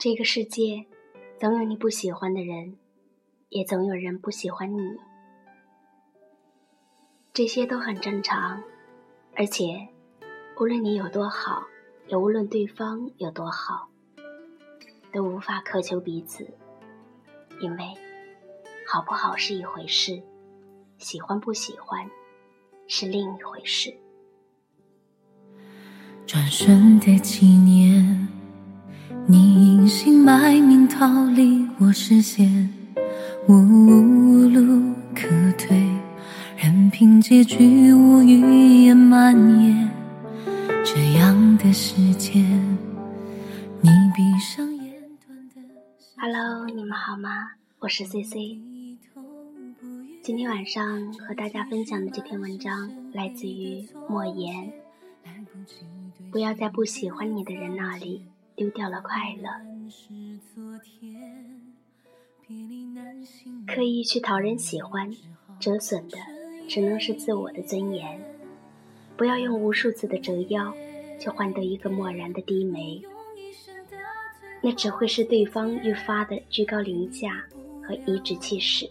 这个世界，总有你不喜欢的人，也总有人不喜欢你。这些都很正常，而且，无论你有多好，也无论对方有多好，都无法苛求彼此，因为好不好是一回事，喜欢不喜欢是另一回事。转瞬的几年。你隐姓埋名逃离我视线，无路可退，任凭结局无语言蔓延。这样的时间，你闭上眼。Hello，你们好吗？我是 C C。今天晚上和大家分享的这篇文章来自于莫言。不要在不喜欢你的人那里。丢掉了快乐，刻意去讨人喜欢，折损的只能是自我的尊严。不要用无数次的折腰，去换得一个漠然的低眉，那只会是对方愈发的居高临下和颐指气使。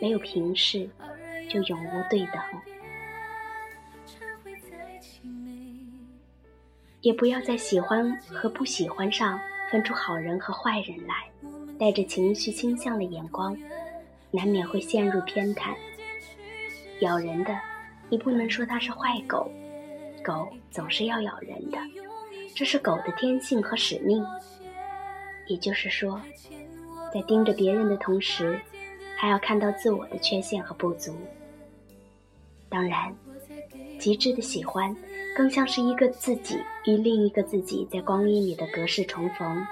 没有平视，就永无对等。也不要在喜欢和不喜欢上分出好人和坏人来，带着情绪倾向的眼光，难免会陷入偏袒。咬人的，你不能说它是坏狗，狗总是要咬人的，这是狗的天性和使命。也就是说，在盯着别人的同时，还要看到自我的缺陷和不足。当然，极致的喜欢。更像是一个自己与另一个自己在光阴里的隔世重逢，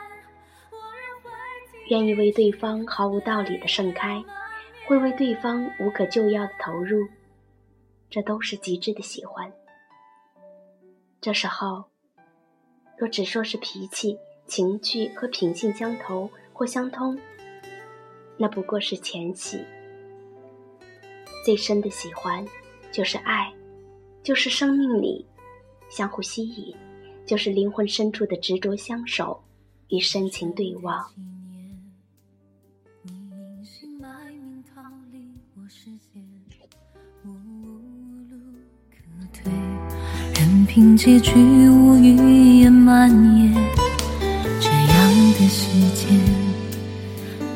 愿意为对方毫无道理的盛开，会为对方无可救药的投入，这都是极致的喜欢。这时候，若只说是脾气、情趣和品性相投或相通，那不过是前戏。最深的喜欢，就是爱，就是生命里。相互吸引，就是灵魂深处的执着相守与深情对望。凭结局无语言蔓延，这样的时间，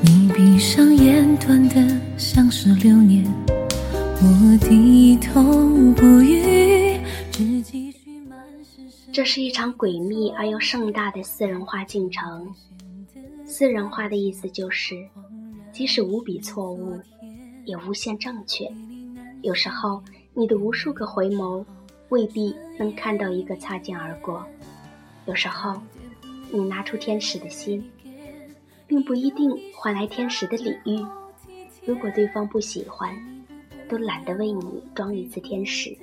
你闭上眼，短的像是流年。我低头不语，只继续。这是一场诡秘而又盛大的私人化进程。私人化的意思就是，即使无比错误，也无限正确。有时候，你的无数个回眸，未必能看到一个擦肩而过。有时候，你拿出天使的心，并不一定换来天使的礼遇。如果对方不喜欢，都懒得为你装一次天使。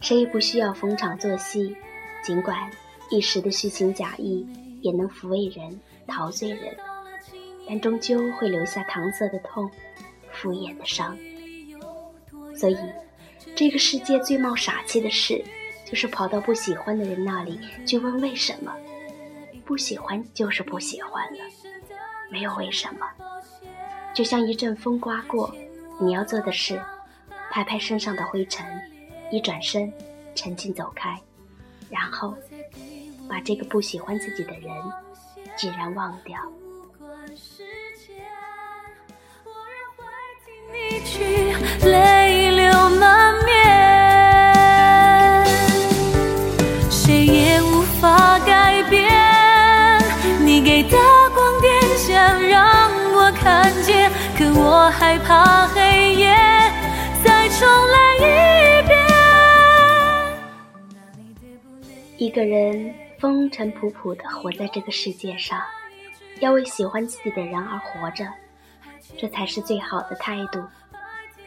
谁也不需要逢场作戏，尽管一时的虚情假意也能抚慰人、陶醉人，但终究会留下搪塞的痛、敷衍的伤。所以，这个世界最冒傻气的事，就是跑到不喜欢的人那里去问为什么。不喜欢就是不喜欢了，没有为什么。就像一阵风刮过，你要做的是，拍拍身上的灰尘。一转身，沉静走开，然后把这个不喜欢自己的人竟然忘掉。害怕黑夜再重来一遍。一个人风尘仆仆的活在这个世界上，要为喜欢自己的人而活着，这才是最好的态度。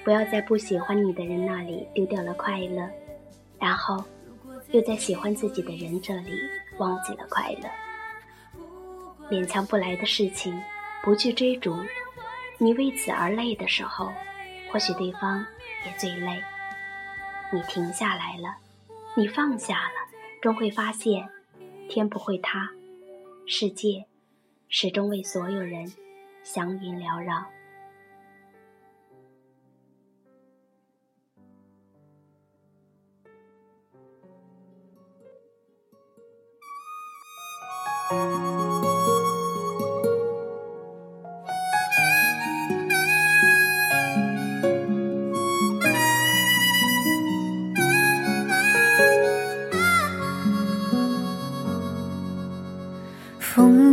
不要在不喜欢你的人那里丢掉了快乐，然后又在喜欢自己的人这里忘记了快乐。勉强不来的事情，不去追逐。你为此而累的时候，或许对方也最累。你停下来了，你放下了。终会发现，天不会塌，世界始终为所有人祥云缭绕。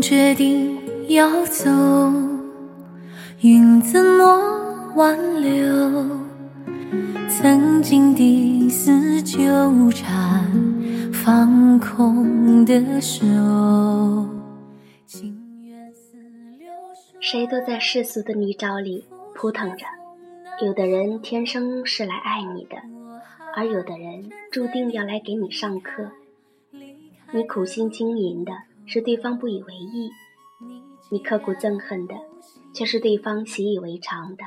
决定要走，云怎么挽留？曾经的丝纠缠，放空的手。谁都在世俗的泥沼里扑腾着，有的人天生是来爱你的，而有的人注定要来给你上课。你苦心经营的。是对方不以为意，你刻骨憎恨的，却是对方习以为常的。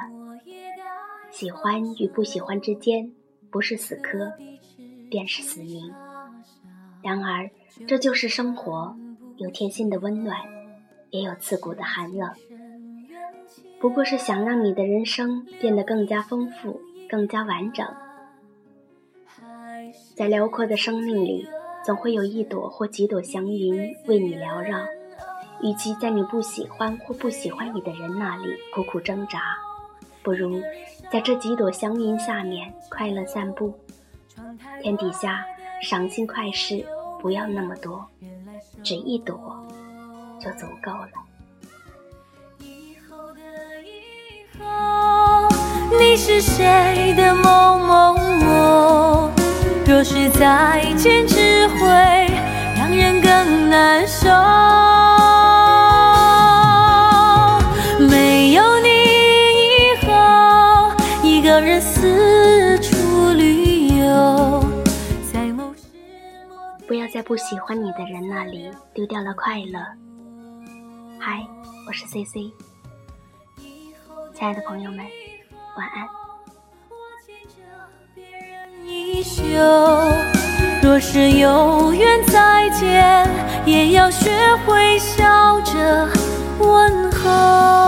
喜欢与不喜欢之间，不是死磕，便是死命。然而，这就是生活，有贴心的温暖，也有刺骨的寒冷。不过是想让你的人生变得更加丰富，更加完整。在辽阔的生命里。总会有一朵或几朵祥云为你缭绕，与其在你不喜欢或不喜欢你的人那里苦苦挣扎，不如在这几朵祥云下面快乐散步。天底下赏心快事不要那么多，只一朵就足够了。你是谁的某某某？若是再见，只会让人更难受。没有你以后，一个人四处旅游。在某时不要在不喜欢你的人那里丢掉了快乐。嗨，我是 C C，亲爱的朋友们，晚安。袖。若是有缘再见，也要学会笑着问候。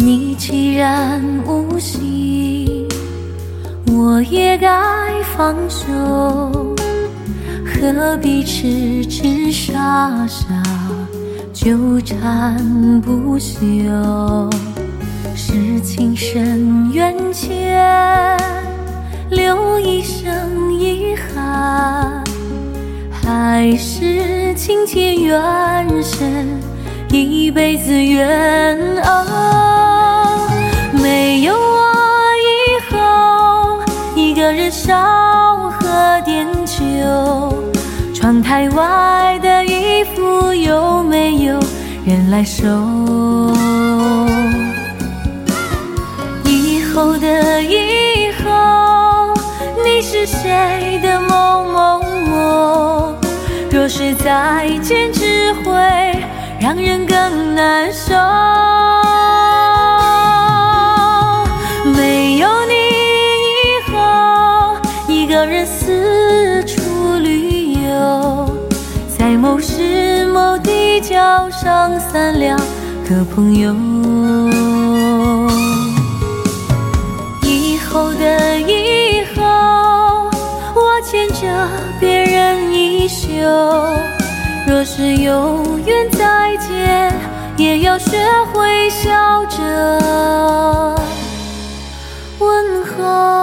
你既然无心，我也该放手，何必痴痴傻傻纠缠不休？是情深缘浅，留一生遗憾，还是情浅缘深，一辈子缘哦。喝点酒。窗台外的衣服有没有人来收？以后的以后，你是谁的某某我？若是再见，只会让人更难受。上三两个朋友以后的以后我牵着别人衣袖若是有缘再见也要学会笑着。问候。